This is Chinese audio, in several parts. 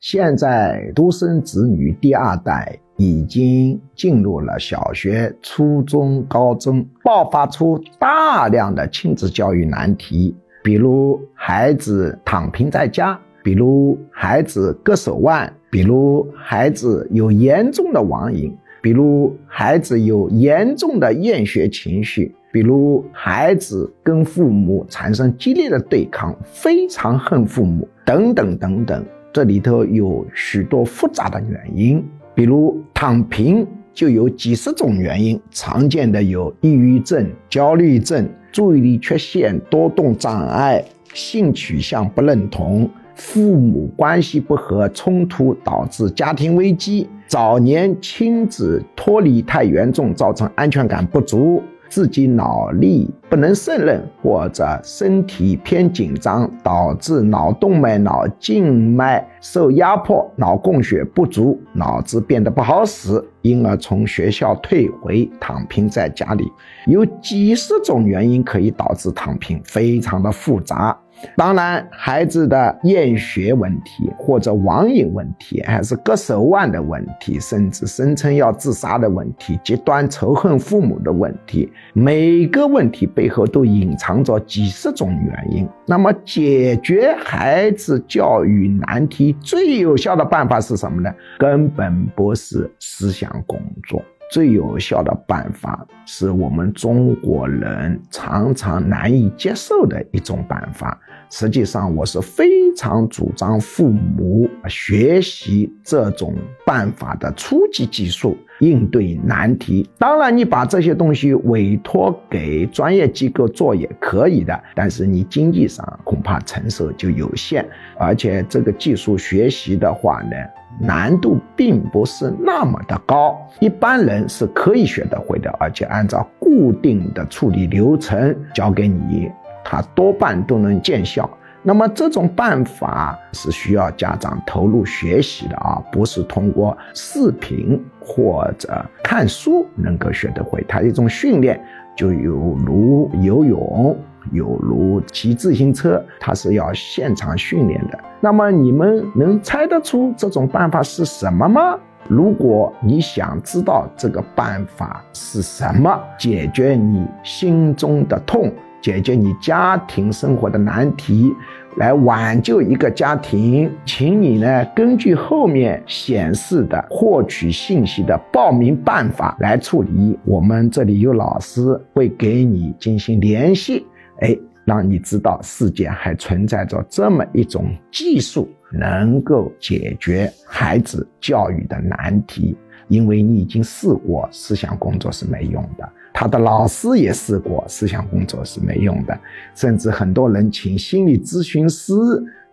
现在独生子女第二代已经进入了小学、初中、高中，爆发出大量的亲子教育难题，比如孩子躺平在家，比如孩子割手腕，比如孩子有严重的网瘾，比如孩子有严重的厌学情绪。比如孩子跟父母产生激烈的对抗，非常恨父母，等等等等，这里头有许多复杂的原因。比如躺平就有几十种原因，常见的有抑郁症、焦虑症、注意力缺陷、多动障碍、性取向不认同、父母关系不和冲突导致家庭危机、早年亲子脱离太严重，造成安全感不足。自己脑力不能胜任，或者身体偏紧张，导致脑动脉、脑静脉受压迫，脑供血不足，脑子变得不好使，因而从学校退回，躺平在家里。有几十种原因可以导致躺平，非常的复杂。当然，孩子的厌学问题，或者网瘾问题，还是割手腕的问题，甚至声称要自杀的问题，极端仇恨父母的问题，每个问题背后都隐藏着几十种原因。那么，解决孩子教育难题最有效的办法是什么呢？根本不是思想工作。最有效的办法是我们中国人常常难以接受的一种办法。实际上，我是非常主张父母学习这种办法的初级技术，应对难题。当然，你把这些东西委托给专业机构做也可以的，但是你经济上恐怕承受就有限。而且，这个技术学习的话呢？难度并不是那么的高，一般人是可以学得会的，而且按照固定的处理流程教给你，它多半都能见效。那么这种办法是需要家长投入学习的啊，不是通过视频或者看书能够学得会，它一种训练，就有如游泳。有如骑自行车，它是要现场训练的。那么你们能猜得出这种办法是什么吗？如果你想知道这个办法是什么，解决你心中的痛，解决你家庭生活的难题，来挽救一个家庭，请你呢根据后面显示的获取信息的报名办法来处理。我们这里有老师会给你进行联系。哎，让你知道世界还存在着这么一种技术，能够解决孩子教育的难题。因为你已经试过思想工作是没用的，他的老师也试过思想工作是没用的，甚至很多人请心理咨询师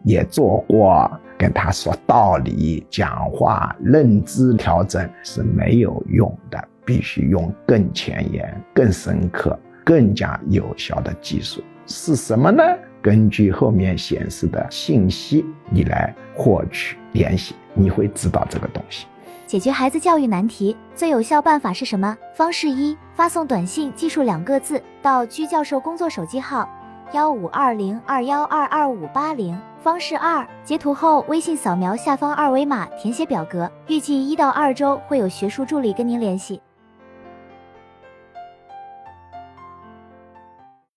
也做过，跟他说道理、讲话、认知调整是没有用的，必须用更前沿、更深刻。更加有效的技术是什么呢？根据后面显示的信息，你来获取联系，你会知道这个东西。解决孩子教育难题最有效办法是什么？方式一：发送短信技术两个字到居教授工作手机号幺五二零二幺二二五八零。方式二：截图后微信扫描下方二维码填写表格，预计一到二周会有学术助理跟您联系。